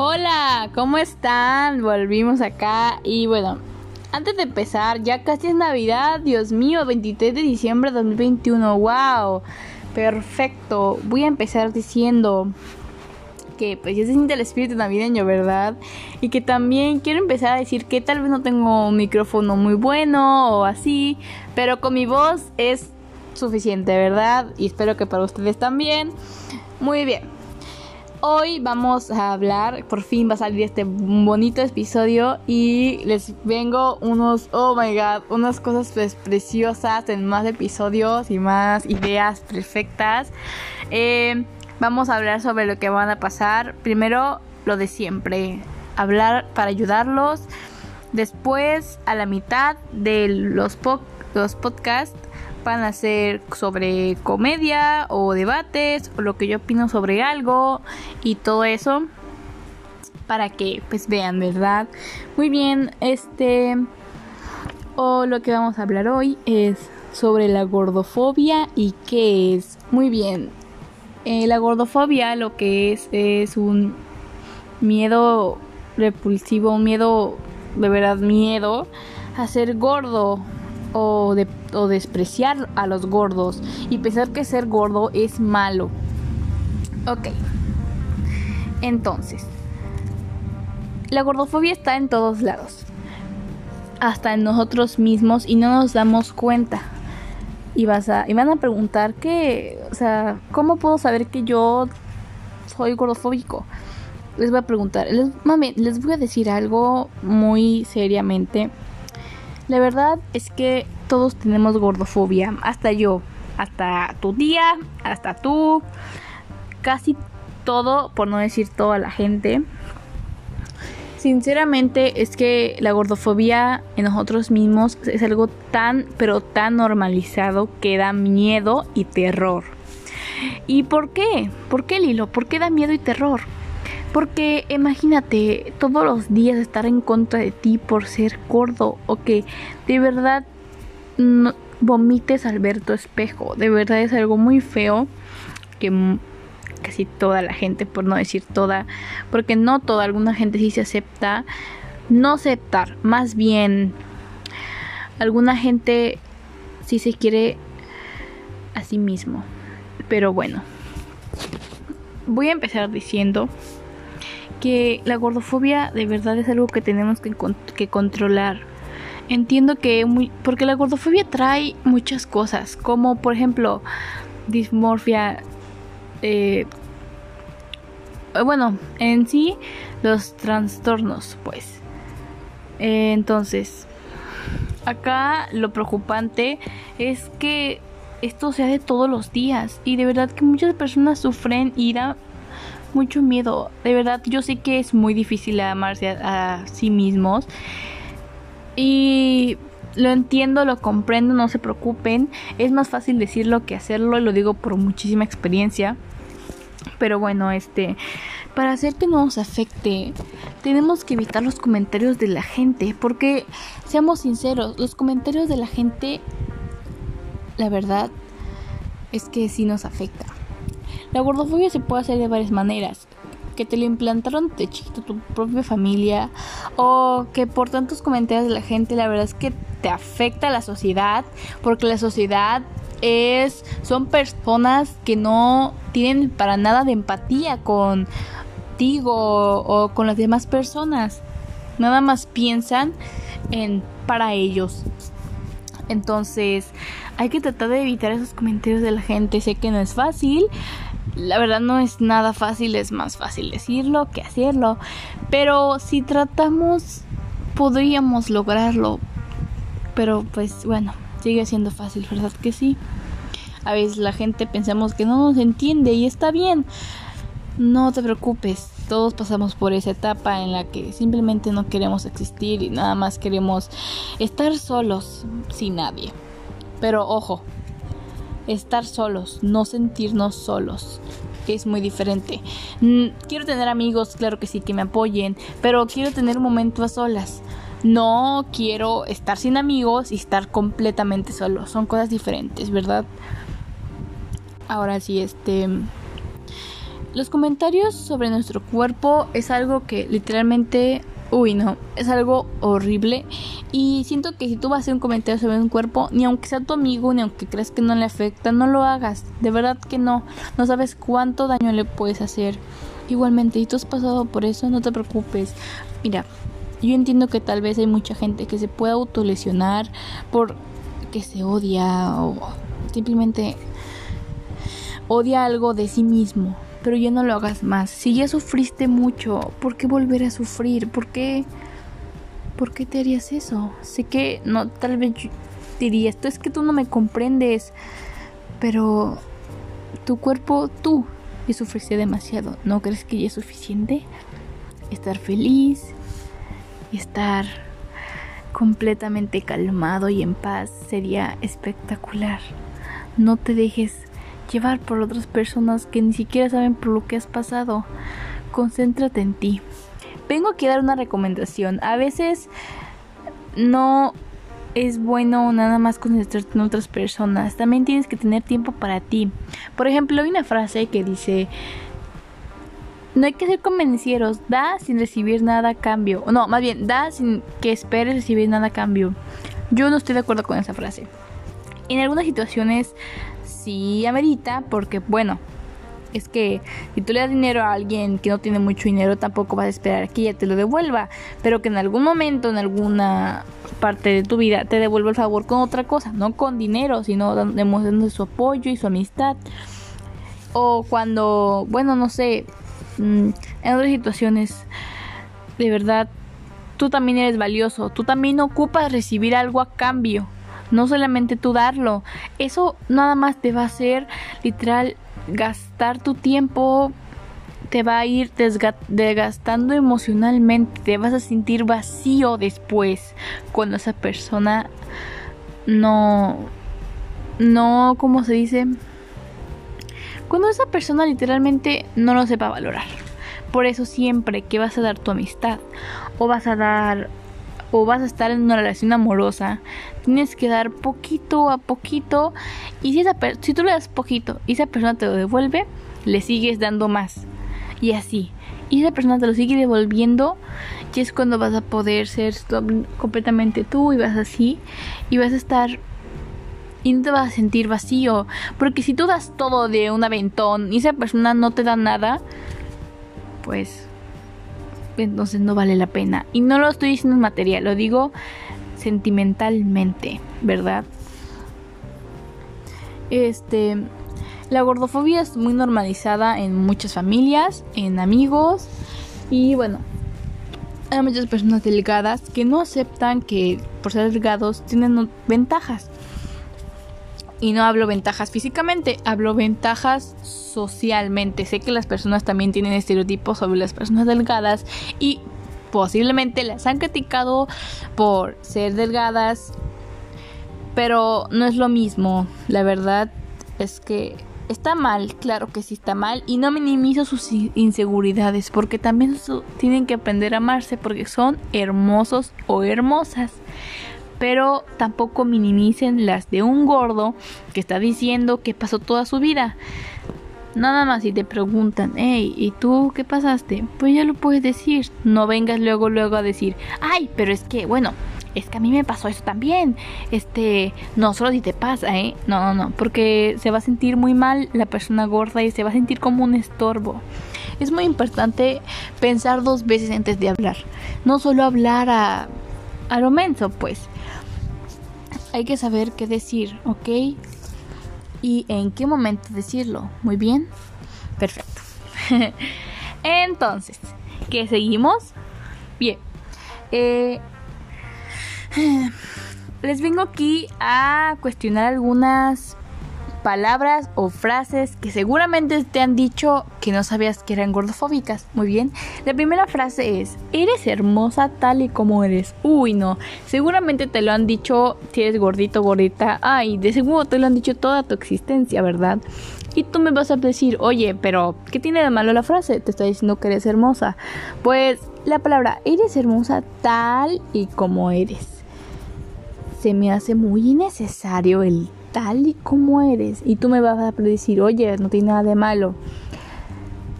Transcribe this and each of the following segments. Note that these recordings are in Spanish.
Hola, ¿cómo están? Volvimos acá y bueno, antes de empezar, ya casi es Navidad, Dios mío, 23 de diciembre de 2021, wow, perfecto. Voy a empezar diciendo que pues ya se siente el espíritu navideño, ¿verdad? Y que también quiero empezar a decir que tal vez no tengo un micrófono muy bueno o así, pero con mi voz es suficiente, ¿verdad? Y espero que para ustedes también. Muy bien. Hoy vamos a hablar, por fin va a salir este bonito episodio y les vengo unos, oh my god, unas cosas pues, preciosas en más episodios y más ideas perfectas. Eh, vamos a hablar sobre lo que van a pasar. Primero, lo de siempre, hablar para ayudarlos. Después, a la mitad de los, los podcasts, van a ser sobre comedia o debates o lo que yo opino sobre algo y todo eso para que pues vean, ¿verdad? Muy bien, este o lo que vamos a hablar hoy es sobre la gordofobia y qué es. Muy bien. Eh, la gordofobia lo que es es un miedo repulsivo, un miedo de verdad miedo a ser gordo o, de, o despreciar a los gordos y pensar que ser gordo es malo. Ok. Entonces, la gordofobia está en todos lados. Hasta en nosotros mismos y no nos damos cuenta. Y, vas a, y van a preguntar que, o sea, ¿cómo puedo saber que yo soy gordofóbico? Les voy a preguntar, les, mami, les voy a decir algo muy seriamente la verdad es que todos tenemos gordofobia, hasta yo, hasta tu tía, hasta tú, casi todo, por no decir toda la gente. Sinceramente es que la gordofobia en nosotros mismos es algo tan, pero tan normalizado que da miedo y terror. ¿Y por qué? ¿Por qué Lilo? ¿Por qué da miedo y terror? Porque imagínate todos los días estar en contra de ti por ser gordo o que de verdad vomites al ver tu espejo. De verdad es algo muy feo que casi toda la gente, por no decir toda, porque no toda, alguna gente sí se acepta. No aceptar, más bien alguna gente sí se quiere a sí mismo. Pero bueno, voy a empezar diciendo que la gordofobia de verdad es algo que tenemos que, controlar. Entiendo que porque la gordofobia trae muchas cosas, como por ejemplo dismorfia, eh, bueno, en sí los trastornos, pues. Eh, entonces, acá lo preocupante es que esto se hace todos los días y de verdad que muchas personas sufren ira mucho miedo. De verdad, yo sé que es muy difícil amarse a, sí mismos. Y lo entiendo, lo comprendo, no se preocupen. Es más fácil decirlo que hacerlo, y lo digo por muchísima experiencia. Pero bueno, este, para hacer que no nos afecte, tenemos que evitar los comentarios de la gente, porque seamos sinceros, los comentarios de la gente, la verdad, es que sí nos afecta. La gordofobia se puede hacer de varias maneras. Que te lo implantaron de chiquito tu propia familia o que por tantos comentarios de la gente la verdad es que te afecta a la sociedad porque la sociedad es son personas que no tienen para nada de empatía contigo o con las demás personas. Nada más piensan en para ellos. Entonces, hay que tratar de evitar esos comentarios de la gente. Sé que no es fácil, la verdad no es nada fácil, es más fácil decirlo que hacerlo. Pero si tratamos, podríamos lograrlo. Pero pues bueno, sigue siendo fácil, ¿verdad que sí? A veces la gente pensamos que no nos entiende y está bien. No te preocupes, todos pasamos por esa etapa en la que simplemente no queremos existir y nada más queremos estar solos sin nadie. Pero ojo, estar solos, no sentirnos solos. Es muy diferente. Mm, quiero tener amigos, claro que sí, que me apoyen, pero quiero tener un momento a solas. No quiero estar sin amigos y estar completamente solo. Son cosas diferentes, ¿verdad? Ahora sí, este... los comentarios sobre nuestro cuerpo es algo que literalmente, uy, no, es algo horrible. Y siento que si tú vas a hacer un comentario sobre un cuerpo, ni aunque sea tu amigo, ni aunque creas que no le afecta, no lo hagas. De verdad que no. No sabes cuánto daño le puedes hacer. Igualmente, si tú has pasado por eso, no te preocupes. Mira, yo entiendo que tal vez hay mucha gente que se pueda autolesionar por que se odia o simplemente odia algo de sí mismo pero ya no lo hagas más. Si ya sufriste mucho, ¿por qué volver a sufrir? ¿Por qué, ¿Por qué te harías eso? Sé que no, tal vez dirías, esto es que tú no me comprendes, pero tu cuerpo, tú, ya sufriste demasiado. ¿No crees que ya es suficiente? Estar feliz estar completamente calmado y en paz sería espectacular. No te dejes llevar por otras personas que ni siquiera saben por lo que has pasado. Concéntrate en ti. Vengo aquí a dar una recomendación. A veces no es bueno nada más concentrarte en otras personas. También tienes que tener tiempo para ti. Por ejemplo, hay una frase que dice, no hay que ser convencieros, da sin recibir nada a cambio. No, más bien, da sin que esperes recibir nada a cambio. Yo no estoy de acuerdo con esa frase. En algunas situaciones sí amerita, porque bueno, es que si tú le das dinero a alguien que no tiene mucho dinero, tampoco vas a esperar que ella te lo devuelva, pero que en algún momento, en alguna parte de tu vida, te devuelva el favor con otra cosa, no con dinero, sino demostrando su apoyo y su amistad. O cuando, bueno, no sé, mm, en otras situaciones, de verdad, tú también eres valioso, tú también ocupas recibir algo a cambio no solamente tú darlo. Eso nada más te va a hacer literal gastar tu tiempo, te va a ir desgastando emocionalmente, te vas a sentir vacío después cuando esa persona no, no, ¿cómo se dice? Cuando esa persona literalmente no lo sepa valorar. Por eso siempre que vas a dar tu amistad o vas a dar o vas a estar en una relación amorosa, tienes que dar poquito a poquito y si, esa tú le das poquito y esa persona te lo devuelve, le sigues dando más y así. Y esa persona te lo sigue devolviendo y es cuando vas a poder ser completamente tú y vas así y vas a estar y no te vas a sentir vacío. Porque si tú das todo de un aventón y esa persona no te da nada, pues entonces no vale la pena. Y no lo estoy diciendo en material, lo digo sentimentalmente, ¿verdad? Este, la gordofobia es muy normalizada en muchas familias, en amigos y bueno, hay muchas personas delgadas que no aceptan que por ser delgados tienen ventajas. Y no hablo ventajas físicamente, hablo ventajas socialmente. Sé que las personas también tienen estereotipos sobre las personas delgadas y posiblemente las han criticado por ser delgadas, pero no es lo mismo. La verdad es que está mal, claro que sí está mal, y no minimizo sus inseguridades, porque también tienen que aprender a amarse porque son hermosos o hermosas pero tampoco minimicen las de un gordo que está diciendo que pasó toda su vida. Nada más si te preguntan, hey, ¿y tú qué pasaste? Pues ya lo puedes decir. No vengas luego, luego a decir, ay, pero es que, bueno, es que a mí me pasó eso también. Este, no, solo si te pasa, ¿eh? No, no, no, porque se va a sentir muy mal la persona gorda y se va a sentir como un estorbo. Es muy importante pensar dos veces antes de hablar. No solo hablar a, a lo menso, pues hay que saber qué decir, ¿ok? Y en qué momento decirlo. Muy bien. Perfecto. Entonces, ¿qué seguimos? Bien. Eh, les vengo aquí a cuestionar algunas palabras o frases que seguramente te han dicho que no sabías que eran gordofóbicas. Muy bien. La primera frase es, eres hermosa tal y como eres. Uy, no. Seguramente te lo han dicho si eres gordito, gordita. Ay, de seguro te lo han dicho toda tu existencia, ¿verdad? Y tú me vas a decir, oye, pero ¿qué tiene de malo la frase? Te está diciendo que eres hermosa. Pues la palabra eres hermosa tal y como eres. Se me hace muy innecesario el tal y como eres. Y tú me vas a decir, oye, no tiene nada de malo.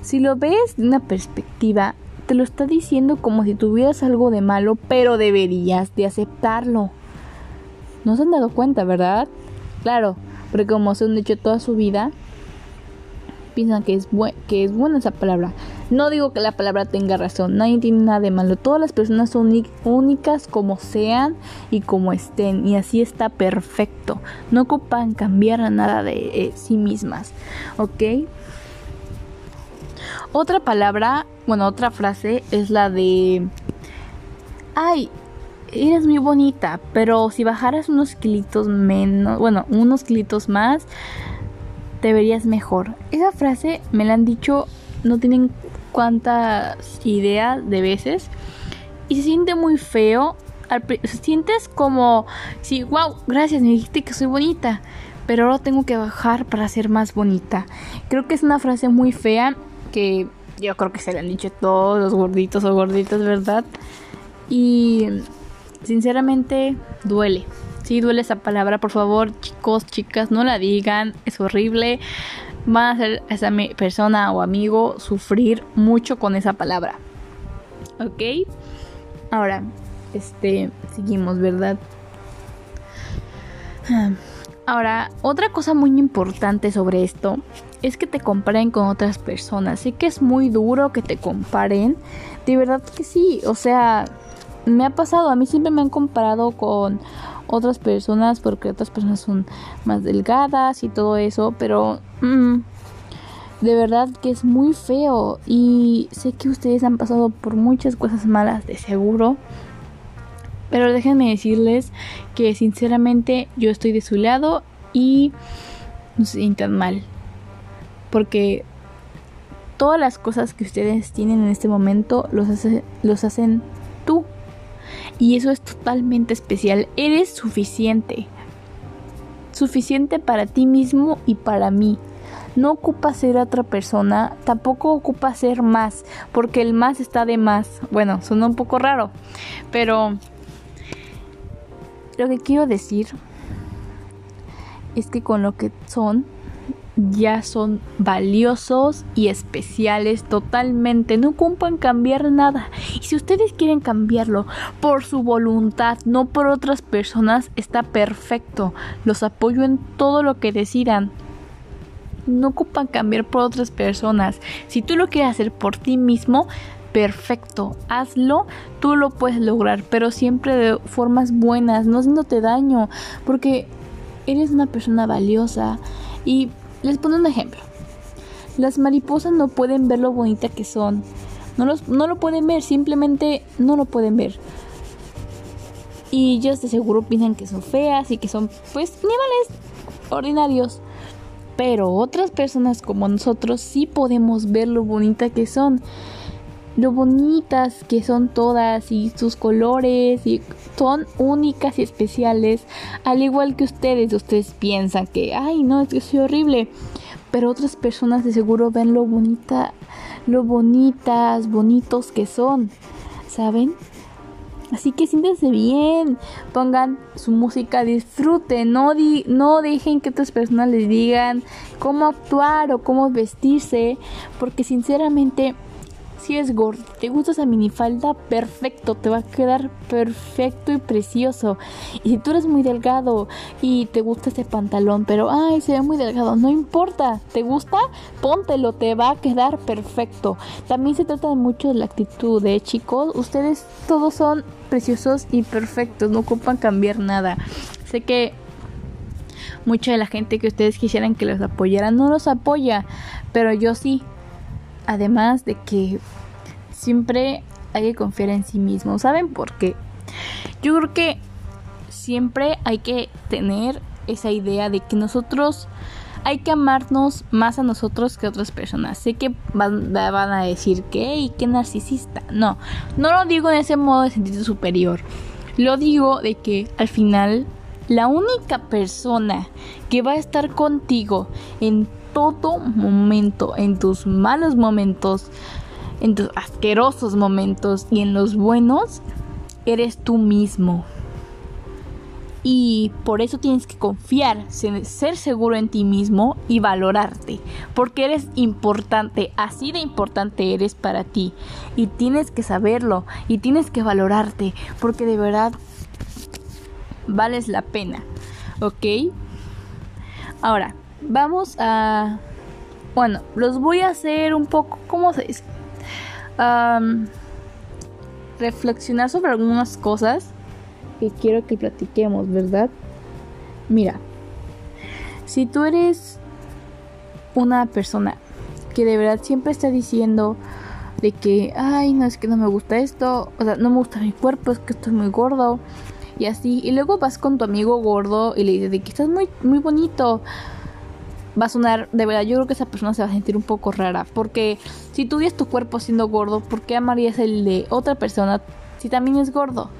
Si lo ves de una perspectiva, te lo está diciendo como si tuvieras algo de malo, pero deberías de aceptarlo. No se han dado cuenta, ¿verdad? Claro, porque como se han dicho toda su vida, piensan que es, que es buena esa palabra. No digo que la palabra tenga razón, nadie tiene nada de malo. Todas las personas son únicas como sean y como estén, y así está perfecto. No ocupan cambiar nada de eh, sí mismas, ¿ok? Otra palabra, bueno, otra frase es la de... Ay, eres muy bonita, pero si bajaras unos kilitos menos, bueno, unos kilitos más, te verías mejor. Esa frase me la han dicho, no tienen cuántas ideas de veces. Y se siente muy feo. Se sientes como si, wow, gracias, me dijiste que soy bonita. Pero ahora tengo que bajar para ser más bonita. Creo que es una frase muy fea que yo creo que se le han dicho todos los gorditos o gorditas, ¿verdad? Y sinceramente duele. Sí, duele esa palabra, por favor, chicos, chicas, no la digan, es horrible. Van a hacer a esa persona o amigo sufrir mucho con esa palabra. ¿Ok? Ahora, este, seguimos, ¿verdad? Ahora, otra cosa muy importante sobre esto es que te comparen con otras personas. Sé que es muy duro que te comparen. De verdad que sí. O sea, me ha pasado. A mí siempre me han comparado con otras personas porque otras personas son más delgadas y todo eso, pero mm, de verdad que es muy feo y sé que ustedes han pasado por muchas cosas malas de seguro. Pero déjenme decirles que sinceramente yo estoy de su lado y no se sientan mal. Porque todas las cosas que ustedes tienen en este momento los, hace, los hacen. Y eso es totalmente especial. Eres suficiente. Suficiente para ti mismo y para mí. No ocupa ser otra persona, tampoco ocupa ser más, porque el más está de más. Bueno, suena un poco raro, pero lo que quiero decir es que con lo que son ya son valiosos y especiales totalmente. No ocupan cambiar nada. Y si ustedes quieren cambiarlo por su voluntad, no por otras personas, está perfecto. Los apoyo en todo lo que decidan. No ocupan cambiar por otras personas. Si tú lo quieres hacer por ti mismo, perfecto, hazlo, tú lo puedes lograr, pero siempre de formas buenas, no haciéndote daño, porque eres una persona valiosa y les pongo un ejemplo. Las mariposas no pueden ver lo bonita que son. No, los, no lo pueden ver, simplemente no lo pueden ver. Y ellos de seguro piensan que son feas y que son, pues, animales ordinarios. Pero otras personas como nosotros sí podemos ver lo bonita que son. Lo bonitas que son todas y sus colores y son únicas y especiales, al igual que ustedes. Ustedes piensan que, ay, no, es que soy horrible. Pero otras personas de seguro ven lo bonita, lo bonitas, bonitos que son, ¿saben? Así que siéntense bien, pongan su música, disfruten, no, no dejen que otras personas les digan cómo actuar o cómo vestirse, porque sinceramente si es gordo, te gusta esa minifalda, perfecto, te va a quedar perfecto y precioso. Y si tú eres muy delgado y te gusta ese pantalón, pero ay, se ve muy delgado, no importa, ¿te gusta? Póntelo, te va a quedar perfecto. También se trata mucho de la actitud, ¿eh, chicos? Ustedes todos son preciosos y perfectos, no ocupan cambiar nada. Sé que mucha de la gente que ustedes quisieran que los apoyaran no los apoya, pero yo sí. Además de que siempre hay que confiar en sí mismo. ¿Saben por qué? Yo creo que siempre hay que tener esa idea de que nosotros hay que amarnos más a nosotros que a otras personas. Sé que van, a decir que, ¿y qué narcisista? No, no lo digo en ese modo de sentirse superior. Lo digo de que al final la única persona que va a estar contigo en todo momento, en tus malos momentos, en tus asquerosos momentos y en los buenos, eres tú mismo. Y por eso tienes que confiar, ser seguro en ti mismo y valorarte. Porque eres importante, así de importante eres para ti. Y tienes que saberlo y tienes que valorarte. Porque de verdad vales la pena. ¿Ok? Ahora, vamos a... Bueno, los voy a hacer un poco, ¿cómo se dice? Reflexionar sobre algunas cosas que quiero que platiquemos, ¿verdad? Mira, si tú eres una persona que de verdad siempre está diciendo de que, ay, no es que no me gusta esto, o sea, no me gusta mi cuerpo, es que estoy muy gordo, y así, y luego vas con tu amigo gordo y le dices de que estás muy, muy bonito, va a sonar, de verdad, yo creo que esa persona se va a sentir un poco rara, porque si tú tu cuerpo siendo gordo, ¿por qué amarías el de otra persona si también es gordo?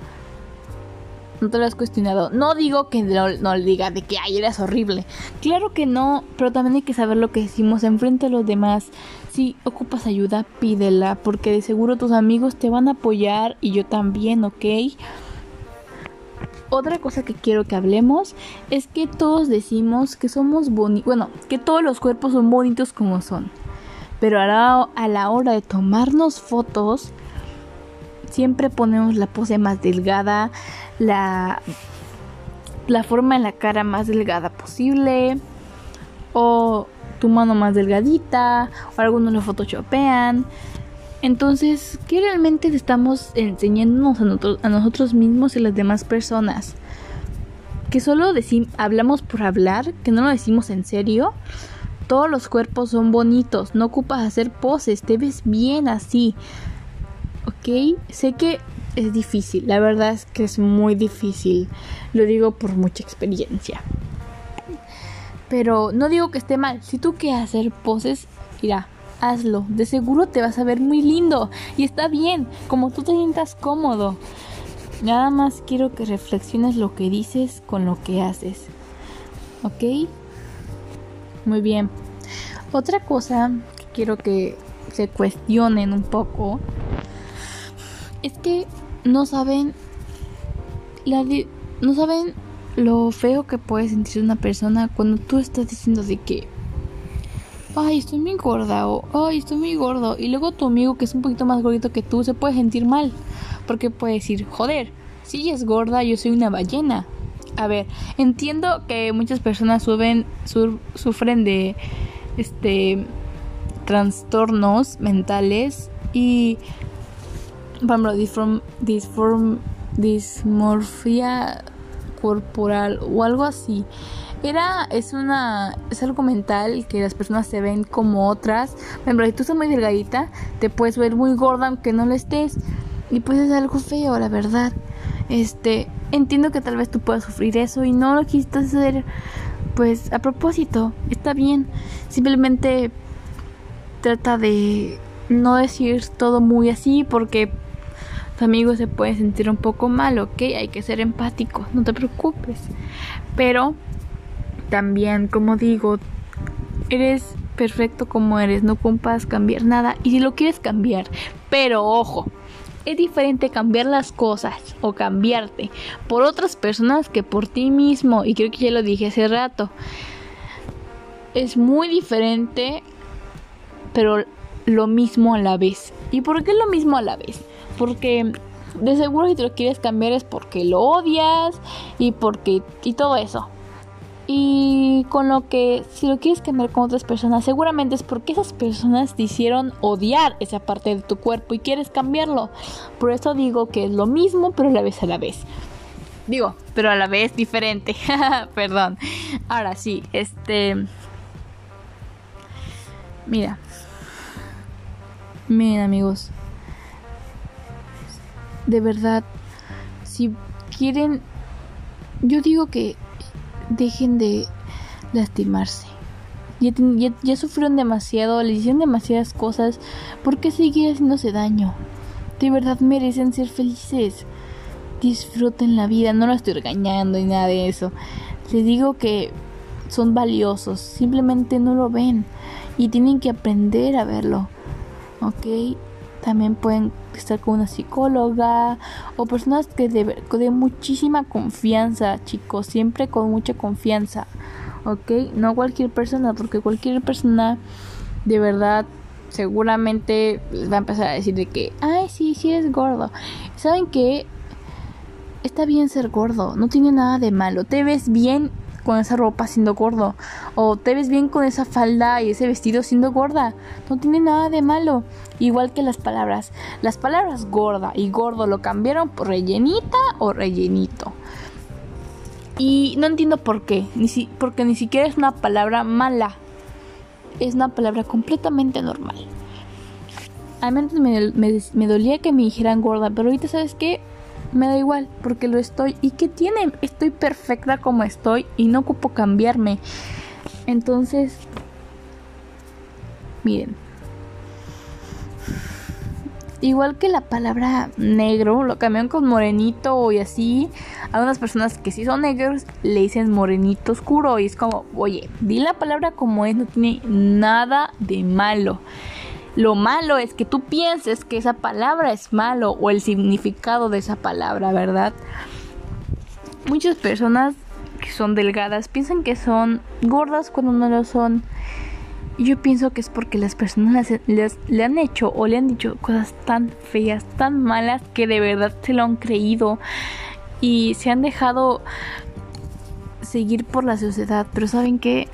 No te lo has cuestionado. No digo que no, le diga de que, ay, eres horrible. Claro que no, pero también hay que saber lo que decimos enfrente a los demás. Si ocupas ayuda, pídela, porque de seguro tus amigos te van a apoyar y yo también, ¿ok? Otra cosa que quiero que hablemos es que todos decimos que somos bonitos, bueno, que todos los cuerpos son bonitos como son. Pero a a la hora de tomarnos fotos, siempre ponemos la pose más delgada, la, la forma en la cara más delgada posible, o tu mano más delgadita, o algunos lo photoshopean. Entonces, ¿qué realmente estamos enseñándonos a nosotros, a nosotros mismos y a las demás personas? Que solo hablamos por hablar, que no lo decimos en serio. Todos los cuerpos son bonitos, no ocupas hacer poses, te ves bien así. ¿ok? Sé que es difícil, la verdad es que es muy difícil, lo digo por mucha experiencia. Pero no digo que esté mal, si tú quieres hacer poses, mira, hazlo, de seguro te vas a ver muy lindo y está bien, como tú te sientas cómodo. Nada más quiero que reflexiones lo que dices con lo que haces. ¿Ok? Muy bien. Otra cosa que quiero que se cuestionen un poco es que no saben no saben lo feo que puede sentirse una persona cuando tú estás diciendo de que ay, estoy muy gorda o ay, estoy muy gordo y luego tu amigo que es un poquito más gordito que tú se puede sentir mal porque puede decir, joder, si ella es gorda, yo soy una ballena. A ver, entiendo que muchas personas suben, sufren de este trastornos mentales y por ejemplo, dismorfia corporal o algo así. Era, es una, es algo mental que las personas se ven como otras. Por ejemplo, si tú estás muy delgadita, te puedes ver muy gorda aunque no lo estés. Y pues es algo feo, la verdad. Este, entiendo que tal vez tú puedas sufrir eso y no lo quisiste hacer, pues a propósito, está bien. Simplemente trata de no decir todo muy así porque tu amigo se puede sentir un poco mal, ok, hay que ser empático, no te preocupes. Pero también, como digo, eres perfecto como eres, no ocupas cambiar nada. Y si lo quieres cambiar, pero ojo, es diferente cambiar las cosas o cambiarte por otras personas que por ti mismo. Y creo que ya lo dije hace rato. Es muy diferente, pero lo mismo a la vez. ¿Y por qué lo mismo a la vez? Porque de seguro si te lo quieres cambiar es porque lo odias y porque y todo eso. Y con lo que si lo quieres cambiar con otras personas, seguramente es porque esas personas te hicieron odiar esa parte de tu cuerpo y quieres cambiarlo. Por eso digo que es lo mismo, pero a la vez a la vez. Digo, pero a la vez diferente. Perdón. Ahora sí, este Mira. Miren, amigos de verdad, si quieren, yo digo que dejen de lastimarse. Ya, sufrieron demasiado, le hicieron demasiadas cosas. ¿Por qué seguir haciéndose daño? De verdad merecen ser felices. Disfruten la vida, no la estoy regañando y nada de eso. Les digo que son valiosos, simplemente no lo ven y tienen que aprender a verlo. ¿Ok? También pueden estar con una psicóloga o personas que de, de muchísima confianza, chicos, siempre con mucha confianza, ¿ok? No cualquier persona, porque cualquier persona de verdad seguramente les va a empezar a decir de que, ay, sí, sí eres gordo. ¿Saben que Está bien ser gordo, no tiene nada de malo. Te ves bien con esa ropa siendo gordo. O te ves bien con esa falda y ese vestido siendo gorda. No tiene nada de malo. Igual que las palabras. Las palabras gorda y gordo lo cambiaron por rellenita o rellenito. Y no entiendo por qué. Ni si, porque ni siquiera es una palabra mala. Es una palabra completamente normal. A mí antes me, me dolía que me dijeran gorda. Pero ahorita, ¿sabes qué? Me da igual porque lo estoy y qué tiene estoy perfecta como estoy y no ocupo cambiarme. Entonces miren. Igual que la palabra negro lo cambian con morenito y así. A unas personas que sí son negros le dicen morenito oscuro y es como oye di la palabra como es no tiene nada de malo lo malo es que tú pienses que esa palabra es malo o el significado de esa palabra, ¿verdad? Muchas personas que son delgadas piensan que son gordas cuando no lo son. Yo pienso que es porque las personas le han hecho o le han dicho cosas tan feas, tan malas, que de verdad se lo han creído y se han dejado seguir por la sociedad. Pero saben que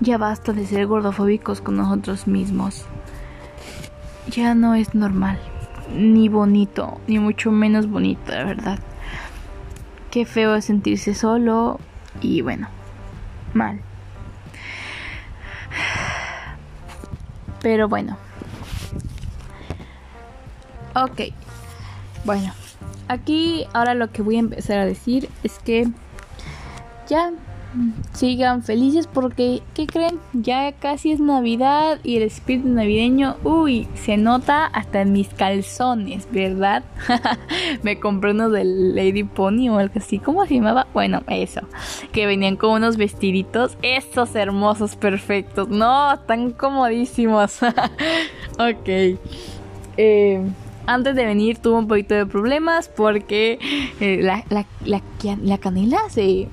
ya basta de ser gordofóbicos con nosotros mismos ya no es normal, ni bonito, ni mucho menos bonito, la verdad. Qué feo es sentirse solo y bueno, mal. Pero bueno. Ok. Bueno. Aquí ahora lo que voy a empezar a decir es que ya sigan felices porque, ¿qué creen? Ya casi es Navidad y el espíritu navideño, uy, se nota hasta en mis calzones, ¿verdad? Me compré uno del Lady Pony o algo así, ¿cómo se llamaba? Bueno, eso, que venían con unos vestiditos, estos hermosos, perfectos, no, están comodísimos. ok. Eh, antes de venir tuve un poquito de problemas porque eh, la, la, la canela se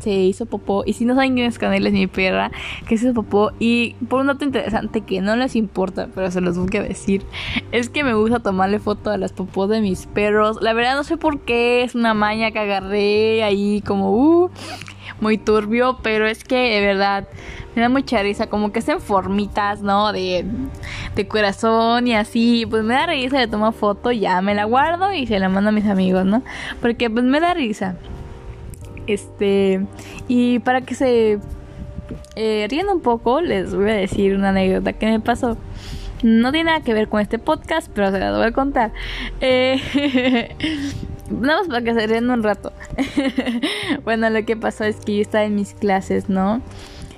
se hizo popó. Y si no saben quién es Canela, es mi perra, que se hizo popó. Y por un dato interesante que no les importa, pero se los voy a decir, es que me gusta tomarle foto a las popós de mis perros. La verdad no sé por qué, es una maña que agarré ahí como, uh, muy turbio, pero es que de verdad me da mucha risa, como que hacen formitas, ¿no? De, de corazón y así, pues me da risa, le tomo foto, ya me la guardo y se la mando a mis amigos, ¿no? Porque pues me da risa. Este, y para que se eh, un poco, les voy a decir una anécdota que me pasó. No tiene nada que ver con este podcast, pero se la voy a contar. Eh, nada más para que se rían un rato. bueno, lo que pasó es que yo estaba en mis clases, ¿no?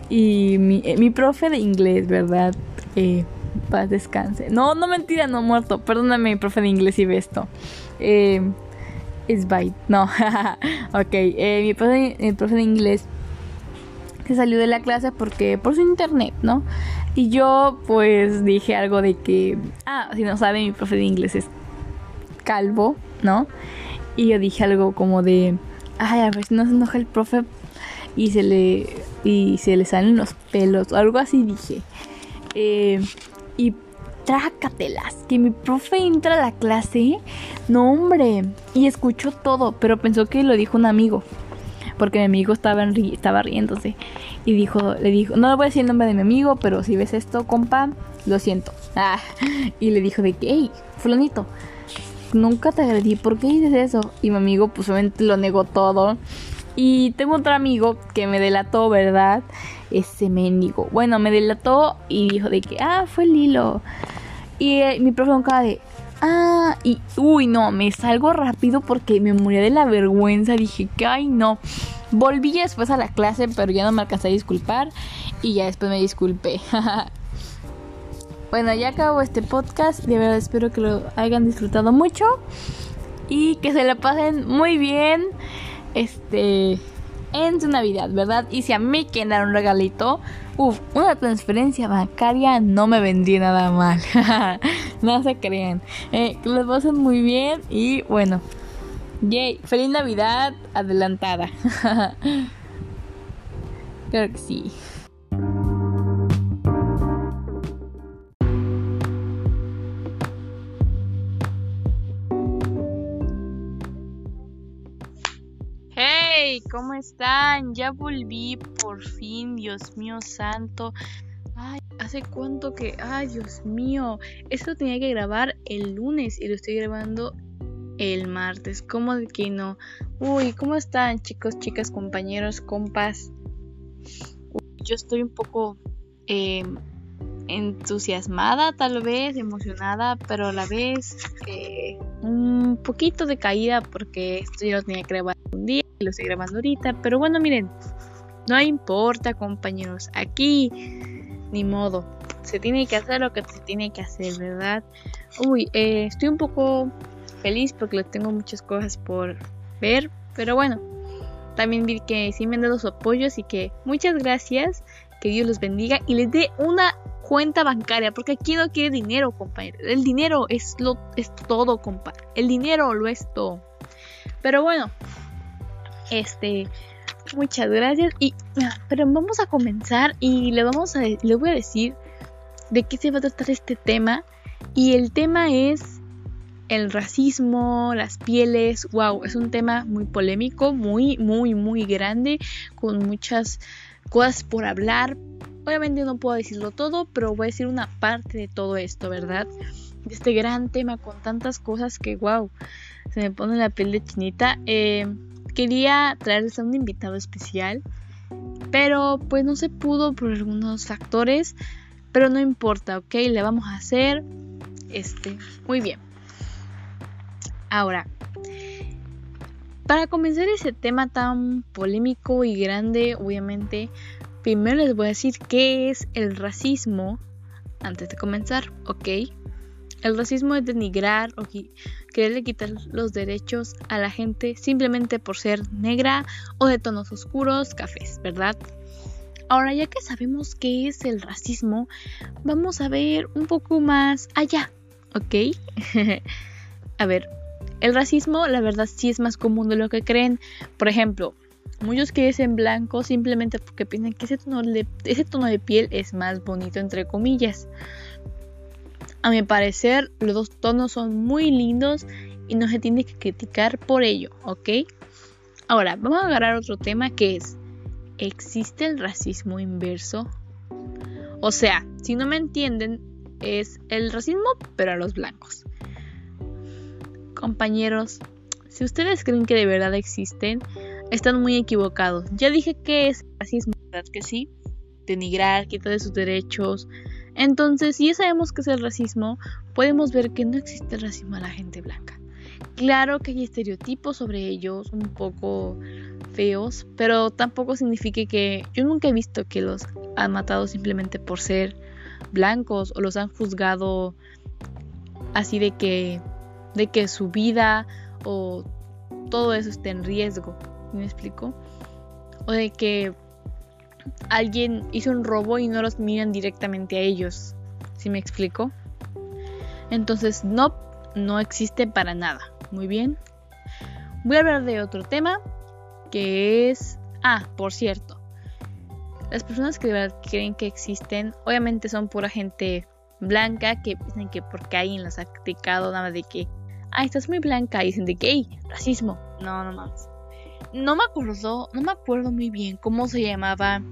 Y mi, eh, mi profe de inglés, ¿verdad? Eh, paz descanse. No, no mentira, no muerto. Perdóname, mi profe de inglés, si ve esto. Eh, es bite. No, ok. Eh, mi, profe, mi profe de inglés se salió de la clase porque por su internet, ¿no? Y yo pues dije algo de que, ah, si no saben, mi profe de inglés es calvo, ¿no? Y yo dije algo como de, ay, a ver si no se enoja el profe y se le y se le salen los pelos o algo así dije. Eh, y trácatelas. Que mi profe entra a la clase. No, hombre. Y escuchó todo, pero pensó que lo dijo un amigo. Porque mi amigo estaba, riéndose. Y dijo, le dijo, no le voy a decir el nombre de mi amigo, pero si ves esto, compa, lo siento. Ah, y le dijo de que, hey, fulanito, nunca te agredí, ¿por qué dices eso? Y mi amigo, pues obviamente lo negó todo. Y tengo otro amigo que me delató, ¿verdad? Ese mendigo. Bueno, me delató y dijo de que, ah, fue Lilo. Y eh, mi profe cara de, ah, y, uy, no, me salgo rápido porque me moría de la vergüenza. Dije que, ay, no. Volví después a la clase, pero ya no me alcancé a disculpar. Y ya después me disculpé. bueno, ya acabo este podcast. De verdad espero que lo hayan disfrutado mucho. Y que se la pasen muy bien. Este. En su Navidad, ¿verdad? Y si a mí quieren dar un regalito, Uf, una transferencia bancaria no me vendría nada mal. no se crean. Eh, que les pasen muy bien y bueno. Yay, feliz Navidad adelantada. Creo que sí. Hey, ¿cómo están? Ya volví por fin, Dios mío santo. Ay, ¿hace cuánto que? Ay, Dios mío. Esto tenía que grabar el lunes y lo estoy grabando el martes. ¿Cómo de que no? Uy, ¿cómo están chicos, chicas, compañeros, compas? yo estoy un poco em, entusiasmada, tal vez, emocionada, pero a la vez eh, un poquito de caída porque esto ya lo tenía que grabar un día y lo estoy grabando ahorita. Pero bueno, miren, no importa, compañeros, aquí ni modo. Se tiene que hacer lo que se tiene que hacer, ¿verdad? Uy, eh, estoy un poco feliz porque tengo muchas cosas por ver, pero bueno, también vi que sí me han dado su apoyo, así que muchas gracias, que Dios los bendiga y les dé una cuenta bancaria, porque aquí no quiere dinero, compañero. El dinero es lo es todo, compa. El dinero lo es todo. Pero bueno, este muchas gracias y pero vamos a comenzar y le vamos a le voy a decir de qué se va a tratar este tema y el tema es el racismo, las pieles, wow, es un tema muy polémico, muy, muy, muy grande, con muchas cosas por hablar. Obviamente no puedo decirlo todo, pero voy a decir una parte de todo esto, ¿verdad? De este gran tema con tantas cosas que, wow, se me pone la piel de chinita. Eh, quería traerles a un invitado especial, pero pues no se pudo por algunos factores, pero no importa, ¿ok? Le vamos a hacer, este, muy bien. Ahora, para comenzar ese tema tan polémico y grande, obviamente, primero les voy a decir qué es el racismo antes de comenzar, ¿ok? El racismo es denigrar o quererle quitar los derechos a la gente simplemente por ser negra o de tonos oscuros, cafés, ¿verdad? Ahora, ya que sabemos qué es el racismo, vamos a ver un poco más allá, ¿ok? a ver, el racismo, la verdad, sí es más común de lo que creen. Por ejemplo, muchos que dicen blanco simplemente porque piensan que ese tono, de, ese tono de piel es más bonito, entre comillas. A mi parecer, los dos tonos son muy lindos y no se tiene que criticar por ello, ¿ok? Ahora, vamos a agarrar otro tema que es, ¿existe el racismo inverso? O sea, si no me entienden, es el racismo pero a los blancos. Compañeros, si ustedes creen que de verdad existen, están muy equivocados. Ya dije que es racismo, ¿verdad que sí? Denigrar, quitar de sus derechos. Entonces, si ya sabemos que es el racismo, podemos ver que no existe el racismo a la gente blanca. Claro que hay estereotipos sobre ellos, un poco feos, pero tampoco significa que yo nunca he visto que los han matado simplemente por ser blancos o los han juzgado así de que de que su vida o todo eso esté en riesgo. ¿Me explico? O de que alguien hizo un robo y no los miran directamente a ellos. ¿Sí me explico? Entonces, no, no existe para nada. Muy bien. Voy a hablar de otro tema que es... Ah, por cierto. Las personas que de verdad creen que existen, obviamente son pura gente blanca que piensan que porque alguien las ha criticado, nada de que ah, estás muy blanca, y dicen de gay, racismo. No, no más. No me acuerdo, no me acuerdo muy bien cómo se llamaba,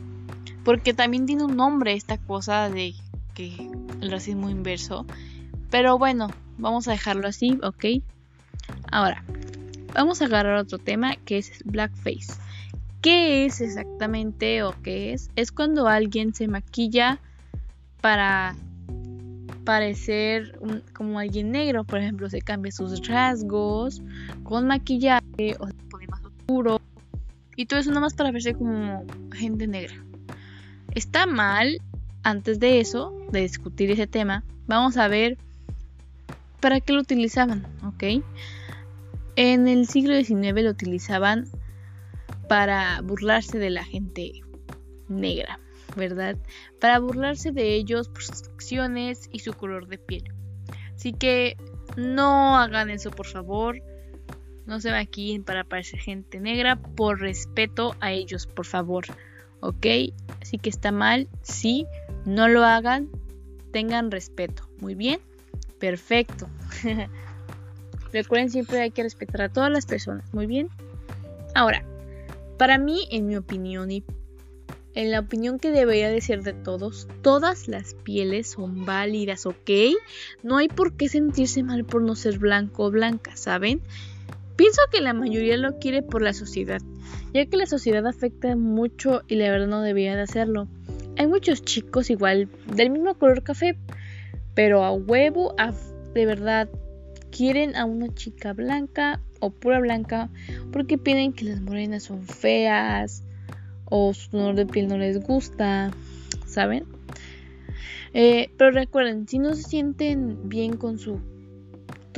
porque también tiene un nombre esta cosa de que el racismo inverso. Pero bueno, vamos a dejarlo así, ¿ok? Ahora, vamos a agarrar otro tema que es blackface. ¿Qué es exactamente o qué es? Es cuando alguien se maquilla para parecer como alguien negro, por ejemplo, se cambia sus rasgos con maquillaje o y todo eso más para verse como gente negra. Está mal, antes de eso, de discutir ese tema, vamos a ver para qué lo utilizaban, ¿ok? En el siglo XIX lo utilizaban para burlarse de la gente negra. ¿verdad? Para burlarse de ellos por sus acciones y su color de piel. Así que no hagan eso, por favor. No se aquí para parecer gente negra por respeto a ellos, por favor. ¿Ok? Así que está mal. Sí, no lo hagan. Tengan respeto. Muy bien. Perfecto. Recuerden siempre hay que respetar a todas las personas. Muy bien. Ahora, para mí, en mi opinión y en la opinión que debería de ser de todos, todas las pieles son válidas, ¿ok? No hay por qué sentirse mal por no ser blanco o blanca, ¿saben? Pienso que la mayoría lo quiere por la sociedad, ya que la sociedad afecta mucho y la verdad no debería de hacerlo. Hay muchos chicos igual del mismo color café, pero a huevo, de verdad, quieren a una chica blanca o pura blanca porque piden que las morenas son feas o su color de piel no les gusta, ¿saben? Eh, pero recuerden, si no se sienten bien con su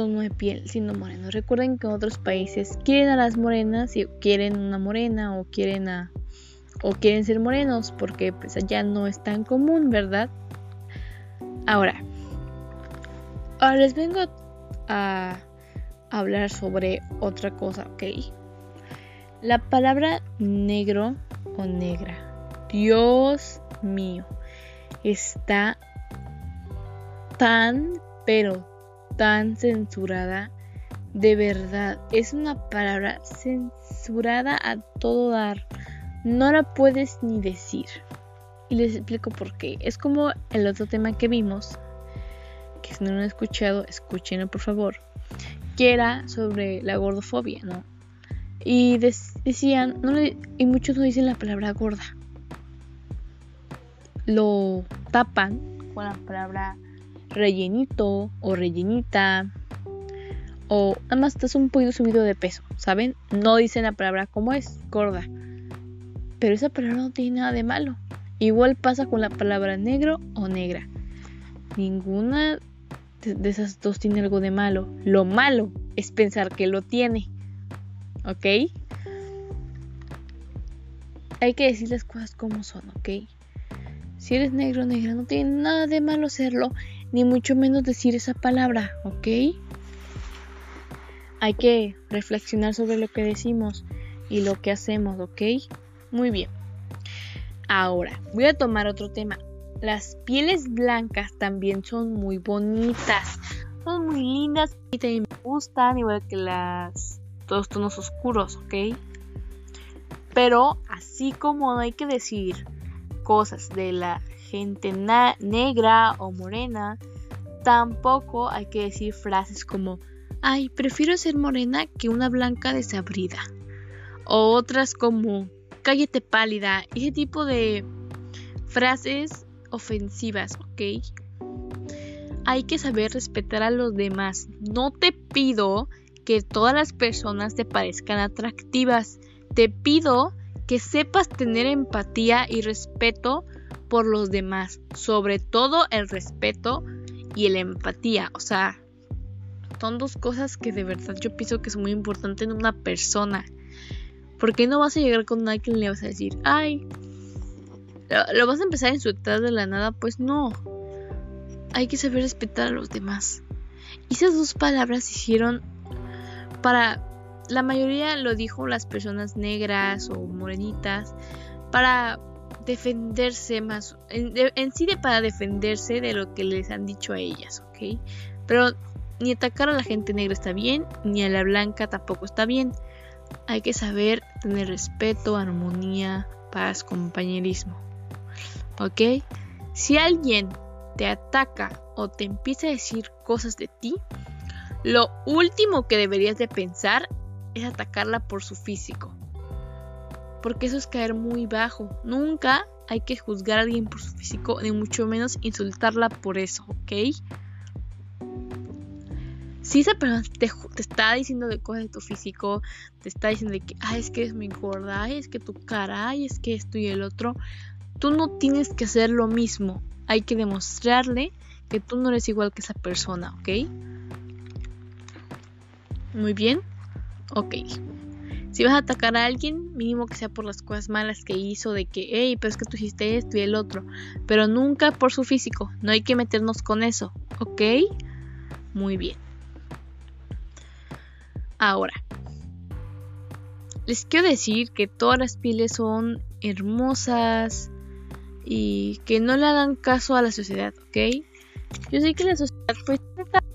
tono de piel siendo morenos. Recuerden que en otros países quieren a las morenas y quieren una morena o quieren a o quieren ser morenos porque pues allá no es tan común, ¿verdad? Ahora, ahora les vengo a hablar sobre otra cosa, ¿ok? La palabra negro o negra, Dios mío, está tan, pero tan censurada. De verdad, es una palabra censurada a todo dar. No la puedes ni decir. Y les explico por qué. Es como el otro tema que vimos, que si no lo han escuchado, escúchenlo por favor, que era sobre la gordofobia, ¿no? Y decían, no y muchos no dicen la palabra gorda. Lo tapan con la palabra rellenito o rellenita o nada más estás un poquito subido de peso, ¿saben? No dicen la palabra como es, gorda. Pero esa palabra no tiene nada de malo. Igual pasa con la palabra negro o negra. Ninguna de esas dos tiene algo de malo. Lo malo es pensar que lo tiene. ¿Ok? Hay que decir las cosas como son, ¿ok? Si eres negro o negra, no tiene nada de malo serlo ni mucho menos decir esa palabra, ¿ok? Hay que reflexionar sobre lo que decimos y lo que hacemos, ¿ok? Muy bien. Ahora, voy a tomar otro tema. Las pieles blancas también son muy bonitas. Son muy lindas y también me gustan, igual que las todos tonos oscuros, ¿ok? Pero así como hay que decir cosas de la gente negra o morena, tampoco hay que decir frases como, ay, prefiero ser morena que una blanca desabrida. O otras como, cállate pálida. Ese tipo de frases ofensivas, ¿ok? Hay que saber respetar a los demás. No te pido que todas las personas te parezcan atractivas. Te pido que sepas tener empatía y respeto por los demás, sobre todo el respeto y la empatía, o sea, son dos cosas que de verdad yo pienso que es muy importante en una persona. Porque no vas a llegar con alguien y le vas a decir, ay, lo, vas a empezar a insultar de la nada, pues no. Hay que saber respetar a los demás. Y esas dos palabras hicieron para la mayoría lo dijo las personas negras o morenitas para defenderse más, en, sí de para defenderse de lo que les han dicho a ellas, ¿ok? Pero ni atacar a la gente negra está bien, ni a la blanca tampoco está bien. Hay que saber tener respeto, armonía, paz, compañerismo, ¿ok? Si alguien te ataca o te empieza a decir cosas de ti, lo último que deberías de pensar es atacarla por su físico. Porque eso es caer muy bajo. Nunca hay que juzgar a alguien por su físico, ni mucho menos insultarla por eso, ¿ok? Si esa persona te, está diciendo de cosas de tu físico, te está diciendo de que, ay, es que es muy gorda, ay, es que tu cara, ay, es que esto y el otro, tú no tienes que hacer lo mismo. Hay que demostrarle que tú no eres igual que esa persona, ¿ok? Muy bien. Ok. Si vas a atacar a alguien, mínimo que sea por las cosas malas que hizo, de que, hey, pero es que tú hiciste esto y el otro. Pero nunca por su físico. No hay que meternos con eso, ¿ok? Muy bien. Ahora, les quiero decir que todas las pieles son hermosas y que no le hagan caso a la sociedad, ¿ok? Yo sé que la sociedad pues,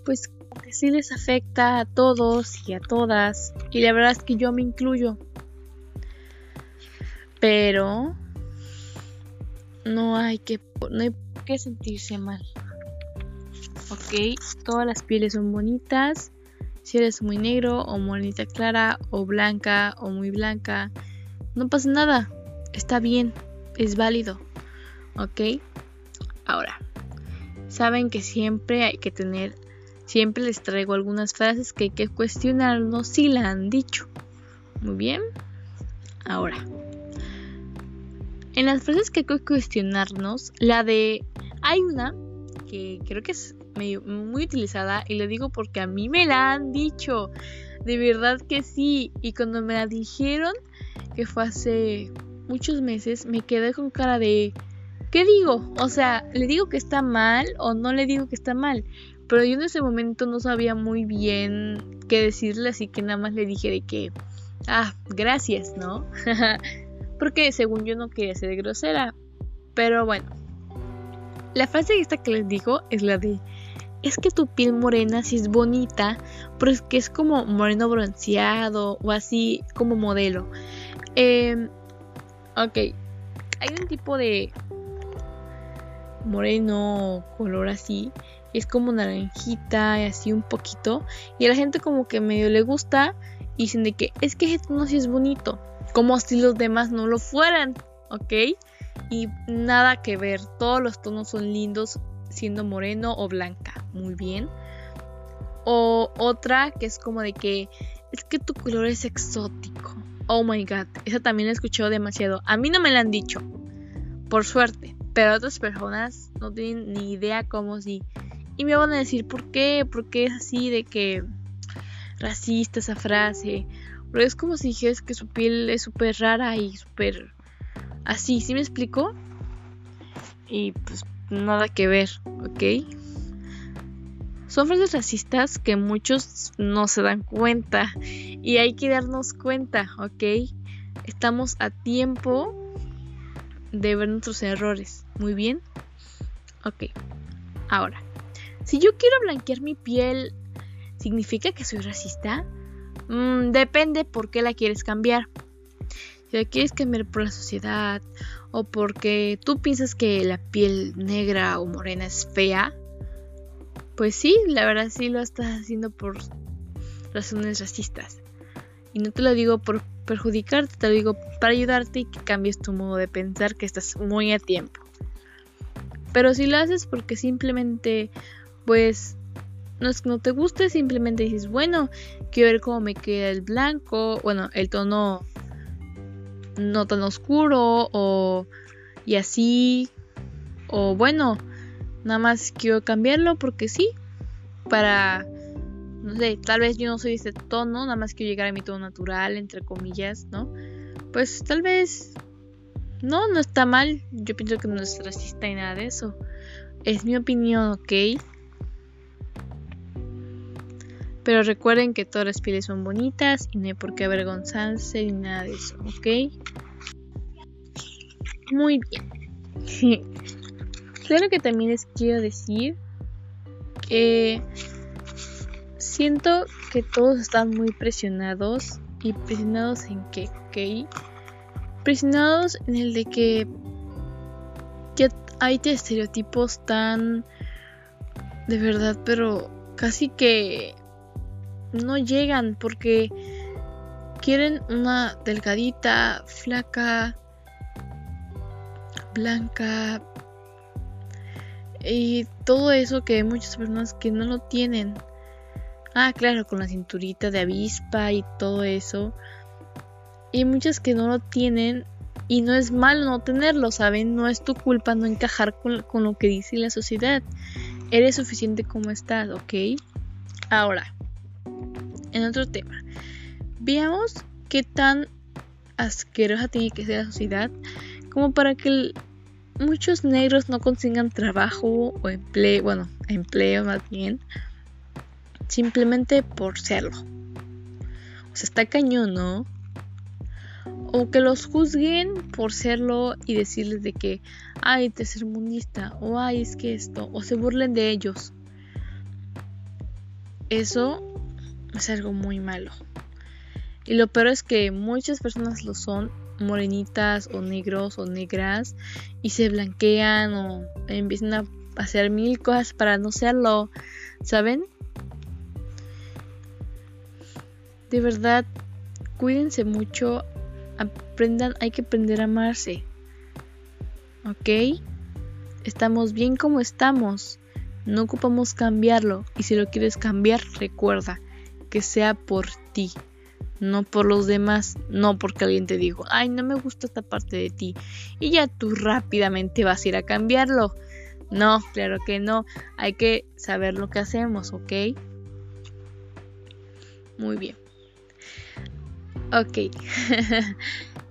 pues sí les afecta a todos y a todas y la verdad es que yo me incluyo. Pero no hay que no hay que sentirse mal. Ok, todas las pieles son bonitas. Si eres muy negro o morenita clara o blanca o muy blanca, no pasa nada. Está bien, es válido. Ok, ahora, saben que siempre hay que tener, siempre les traigo algunas frases que hay que cuestionarnos si la han dicho. Muy bien, ahora. En las frases que hay que cuestionarnos, la de hay una que creo que es muy utilizada y lo digo porque a mí me la han dicho. De verdad que sí. Y cuando me la dijeron, que fue hace muchos meses, me quedé con cara de... ¿Qué digo? O sea, ¿le digo que está mal o no le digo que está mal? Pero yo en ese momento no sabía muy bien qué decirle, así que nada más le dije de que... Ah, gracias, ¿no? Porque según yo no quería ser grosera. Pero bueno, la frase esta que les digo es la de es que tu piel morena sí es bonita, pero es que es como moreno bronceado o así como modelo. Eh, ok, hay un tipo de moreno color así, es como naranjita y así un poquito, y a la gente como que medio le gusta y dicen de que es que ese tono sí es bonito, como si los demás no lo fueran, ¿ok? y nada que ver, todos los tonos son lindos siendo moreno o blanca, muy bien. O otra que es como de que es que tu color es exótico. Oh my god, esa también la escuchado demasiado. A mí no me la han dicho, por suerte, pero otras personas no tienen ni idea cómo sí. Y me van a decir, ¿por qué? ¿Por qué es así de que racista esa frase? Pero es como si dijeras que su piel es súper rara y súper Así, ¿sí me explico? Y pues nada que ver, ¿ok? Son frases racistas que muchos no se dan cuenta y hay que darnos cuenta, ¿ok? Estamos a tiempo de ver nuestros errores, ¿muy bien? Ok, ahora, si yo quiero blanquear mi piel, ¿significa que soy racista? Mm, depende por qué la quieres cambiar. Si la quieres cambiar por la sociedad o porque tú piensas que la piel negra o morena es fea, pues sí, la verdad sí lo estás haciendo por razones racistas. Y no te lo digo por perjudicarte, te lo digo para ayudarte y que cambies tu modo de pensar que estás muy a tiempo. Pero si lo haces porque simplemente, pues, no es que no te guste, simplemente dices, bueno, quiero ver cómo me queda el blanco, bueno, el tono no tan oscuro o y así o bueno nada más quiero cambiarlo porque sí para no sé tal vez yo no soy este tono nada más quiero llegar a mi tono natural entre comillas no pues tal vez no no está mal yo pienso que no es racista ni nada de eso. Es mi opinión ok pero recuerden que todas las pieles son bonitas y no hay por qué avergonzarse ni nada de eso, ¿ok? Muy bien. claro que también les quiero decir que siento que todos están muy presionados y presionados en que, ¿ok? Presionados en el de que, que hay estereotipos tan de verdad, pero casi que no llegan porque quieren una delgadita, flaca, blanca y todo eso que hay muchas personas que no lo tienen. Ah, claro, con la cinturita de avispa y todo eso. Y muchas que no lo tienen y no es malo no tenerlo, ¿saben? No es tu culpa no encajar con, con lo que dice la sociedad. Eres suficiente como estás, ¿ok? Ahora, en otro tema. Veamos qué tan asquerosa tiene que ser la sociedad como para que muchos negros no consigan trabajo o empleo, bueno, empleo más bien, simplemente por serlo. O sea, está cañón, ¿no? O que los juzguen por serlo y decirles de que, ay, tercermundista, o ay, es que esto, o se burlen de ellos. Eso es algo muy malo. Y lo peor es que muchas personas lo son, morenitas o negros o negras, y se blanquean o empiezan a hacer mil cosas para no serlo, ¿saben? De verdad, cuídense mucho, aprendan, hay que aprender a amarse. ¿Ok? Estamos bien como estamos. No ocupamos cambiarlo. Y si lo quieres cambiar, recuerda que sea por ti no por los demás, no porque alguien te dijo, ay, no me gusta esta parte de ti, y ya tú rápidamente vas a ir a cambiarlo. No, claro que no, hay que saber lo que hacemos, ¿ok? Muy bien. Ok.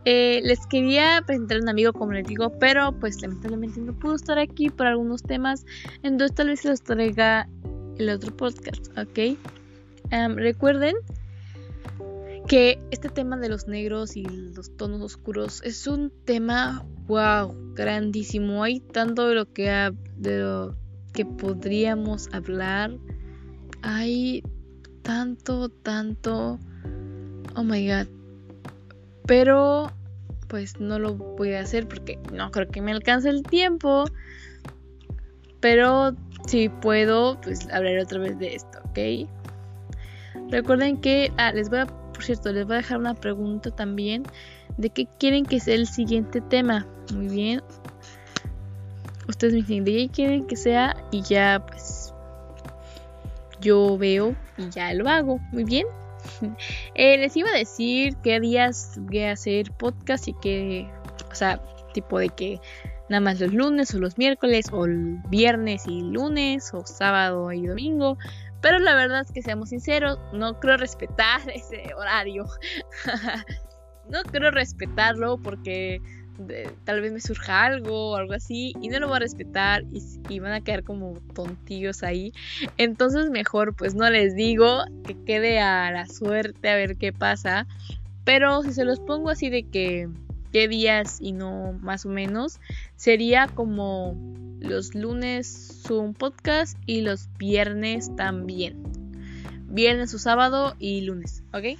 eh, les quería presentar a un amigo, como les digo, pero pues lamentablemente no pudo estar aquí por algunos temas, entonces tal vez se los traiga el otro podcast, ¿ok? Recuerden que este tema de los negros y los tonos oscuros es un tema wow grandísimo. Hay tanto de lo que de lo que podríamos hablar. Hay tanto tanto. Oh my god. Pero pues no lo voy a hacer porque no creo que me alcance el tiempo. Pero si puedo pues hablaré otra vez de esto ok recuerden que ah, les voy a por cierto, les voy a dejar una pregunta también de qué quieren que sea el siguiente tema. Muy bien. Ustedes me dicen de qué quieren que sea y ya pues yo veo y ya lo hago. Muy bien. Eh, les iba a decir qué días voy a hacer podcast y qué, o sea, tipo de que nada más los lunes o los miércoles o el viernes y lunes o sábado y domingo pero la verdad es que seamos sinceros, no creo respetar ese horario. no creo respetarlo porque tal vez me surja algo o algo así y no lo voy a respetar y, van a quedar como tontillos ahí. Entonces mejor pues no les digo que quede a la suerte a ver qué pasa. Pero si se los pongo así de que qué días y no más o menos, sería como los lunes subo un podcast y los viernes también. Viernes o sábado y lunes, ¿ok?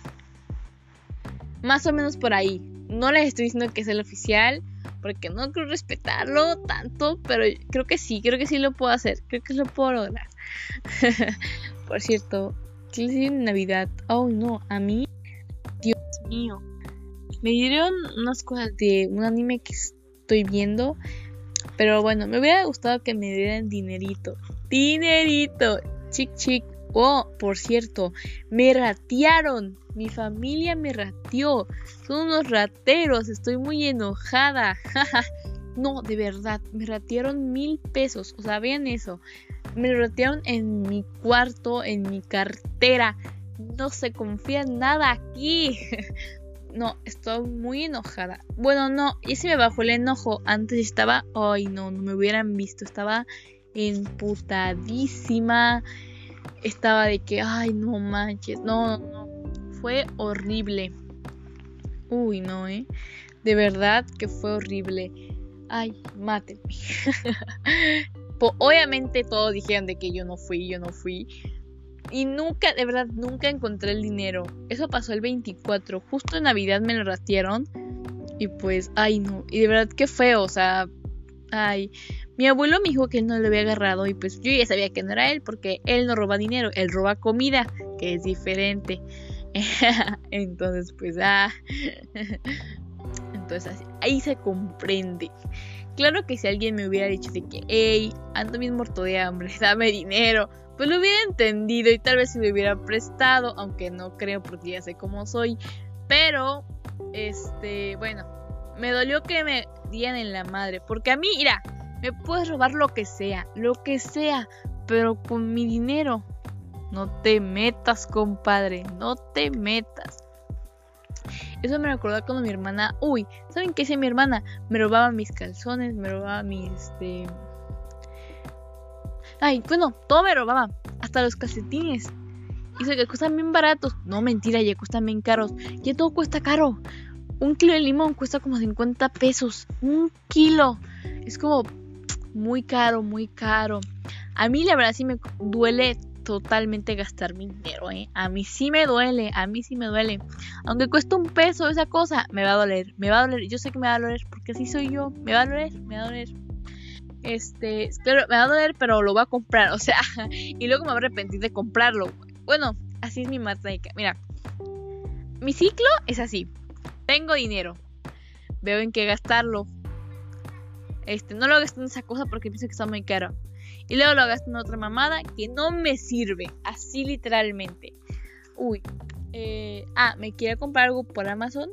Más o menos por ahí. No les estoy diciendo que es el oficial, porque no creo respetarlo tanto, pero creo que sí, creo que sí lo puedo hacer, creo que lo puedo lograr. por cierto, ¿qué les en Navidad? Oh no, a mí, Dios mío, me dieron unas cosas de un anime que estoy viendo pero bueno, me hubiera gustado que me dieran dinerito. Dinerito. Chic, chic. Oh, por cierto, me ratearon. Mi familia me rateó. Son unos rateros. Estoy muy enojada. no, de verdad. Me ratearon mil pesos. O sea, vean eso. Me ratearon en mi cuarto, en mi cartera. No se confía en nada aquí. No, estoy muy enojada. Bueno, no, y se me bajó el enojo. Antes estaba, ay no, no me hubieran visto. Estaba emputadísima. Estaba de que, ay no manches. No, no, Fue horrible. Uy, no, eh. De verdad que fue horrible. Ay, mátenme. Obviamente todos dijeron de que yo no fui, yo no fui. Y nunca, de verdad, nunca encontré el dinero. Eso pasó el 24. Justo en Navidad me lo rastieron. Y pues, ay no. Y de verdad qué feo, o sea, ay. Mi abuelo me dijo que él no lo había agarrado y pues yo ya sabía que no era él porque él no roba dinero, él roba comida, que es diferente. Entonces, pues, ah. Entonces, ahí se comprende. Claro que si alguien me hubiera dicho de que, hey, ando bien muerto de hambre, dame dinero, pues lo hubiera entendido y tal vez se lo hubiera prestado, aunque no creo porque ya sé cómo soy. Pero, este, bueno, me dolió que me dieran en la madre, porque a mí, mira, me puedes robar lo que sea, lo que sea, pero con mi dinero. No te metas, compadre, no te metas. Eso me recordó cuando mi hermana, uy, ¿saben qué hacía mi hermana? Me robaba mis calzones, me robaba mis, este, Ay, bueno, todo me robaba, hasta los calcetines. Dice que cuestan bien baratos. No, mentira, ya cuestan bien caros. Ya todo cuesta caro. Un kilo de limón cuesta como 50 pesos. Un kilo. Es como muy caro, muy caro. A mí la verdad sí me duele totalmente gastar mi dinero, ¿eh? A mí sí me duele, a mí sí me duele. Aunque cueste un peso esa cosa, me va a doler, me va a doler. Yo sé que me va a doler porque así soy yo. Me va a doler, me va a doler. Este, pero me va a doler, pero lo voy a comprar, o sea, y luego me voy a arrepentir de comprarlo. Bueno, así es mi matemática. Mira, mi ciclo es así. Tengo dinero, veo en qué gastarlo. Este, no lo gasto en esa cosa porque pienso que está muy caro. Y luego lo gasto en otra mamada que no me sirve. Así literalmente. Uy. Eh, ah, me quiero comprar algo por Amazon.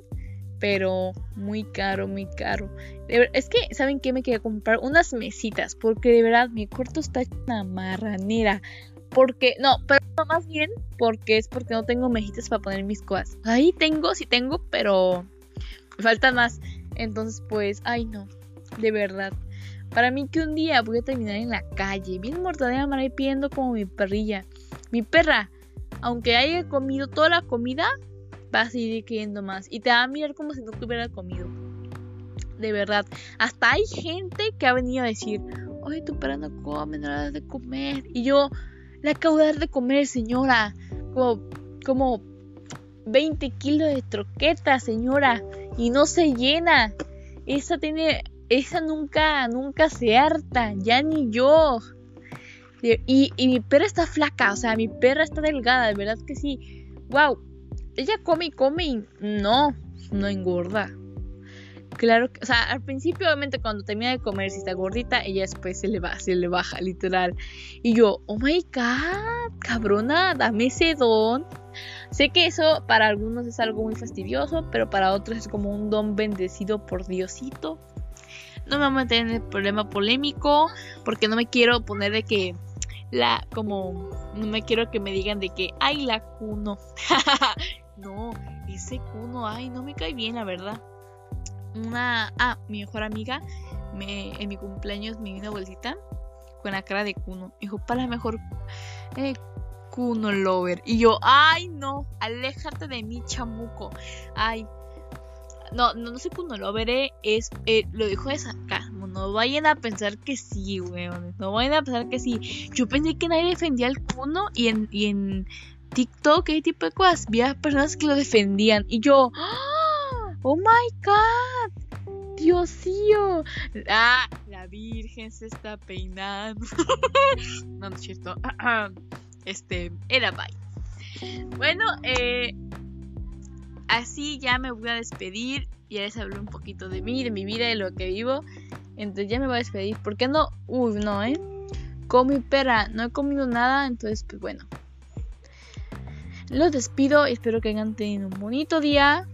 Pero muy caro, muy caro. Es que, ¿saben qué? Me quiero comprar unas mesitas. Porque de verdad mi cuarto está una marranera. Porque, no, pero más bien porque es porque no tengo mesitas para poner mis cosas. Ahí tengo, sí tengo, pero me faltan más. Entonces, pues, ay no, de verdad. Para mí que un día voy a terminar en la calle, bien mortadera y pidiendo como mi perrilla. Mi perra, aunque haya comido toda la comida, va a seguir queriendo más. Y te va a mirar como si no tuviera comido. De verdad. Hasta hay gente que ha venido a decir, oye, tu perra no come, no la das de comer. Y yo, la acabo de dar de comer, señora. Como, como 20 kilos de troqueta, señora. Y no se llena. Esa tiene esa nunca, nunca se harta, ya ni yo. Y, y, mi perra está flaca, o sea, mi perra está delgada, de verdad que sí. Wow, ella come y come y no, no engorda. Claro que, o sea, al principio, obviamente, cuando termina de comer, si está gordita, ella después se le va, se le baja, literal. Y yo, oh my god, cabrona, dame ese don. Sé que eso para algunos es algo muy fastidioso, pero para otros es como un don bendecido por Diosito. No me voy a meter en el problema polémico porque no me quiero poner de que la como no me quiero que me digan de que ay la cuno. no, ese cuno, ay, no me cae bien, la verdad. Una ah, mi mejor amiga me en mi cumpleaños me dio una bolsita con la cara de cuno. Dijo, "Para mejor eh, cuno lover." Y yo, "Ay, no, aléjate de mí, chamuco." Ay, no, no, no sé cuándo lo veré. Es, eh, lo dijo de sarcasmo. No vayan a pensar que sí, weón. No vayan a pensar que sí. Yo pensé que nadie defendía al Kuno y en, y en TikTok, ese tipo de cosas, había personas que lo defendían. Y yo, ¡Ah! ¡Oh my god! Dios mío. Ah, la Virgen se está peinando. no, no es cierto. Este, era bye. Bueno, eh así ya me voy a despedir. Ya les hablé un poquito de mí, de mi vida, de lo que vivo. Entonces ya me voy a despedir. ¿Por qué no? Uy, no, ¿eh? Con mi perra. No he comido nada. Entonces, pues bueno. Los despido. Espero que hayan tenido un bonito día.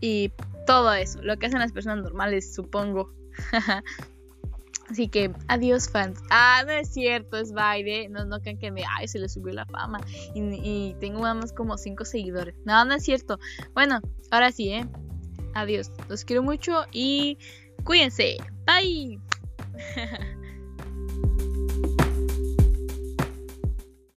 Y todo eso. Lo que hacen las personas normales, supongo. Así que, adiós fans. Ah, no es cierto, es baile. No, no crean que me, ay, se le subió la fama. Y, tengo nada más como 5 seguidores. No, no es cierto. Bueno, ahora sí, ¿eh? Adiós. Los quiero mucho y cuídense. Bye.